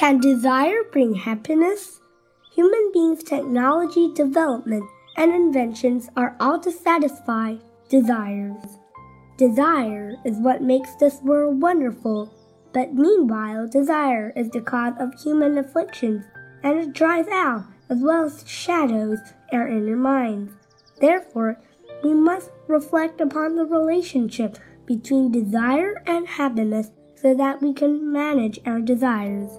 Can desire bring happiness? Human beings' technology development and inventions are all to satisfy desires. Desire is what makes this world wonderful, but meanwhile, desire is the cause of human afflictions, and it dries out, as well as shadows, our inner minds. Therefore, we must reflect upon the relationship between desire and happiness so that we can manage our desires.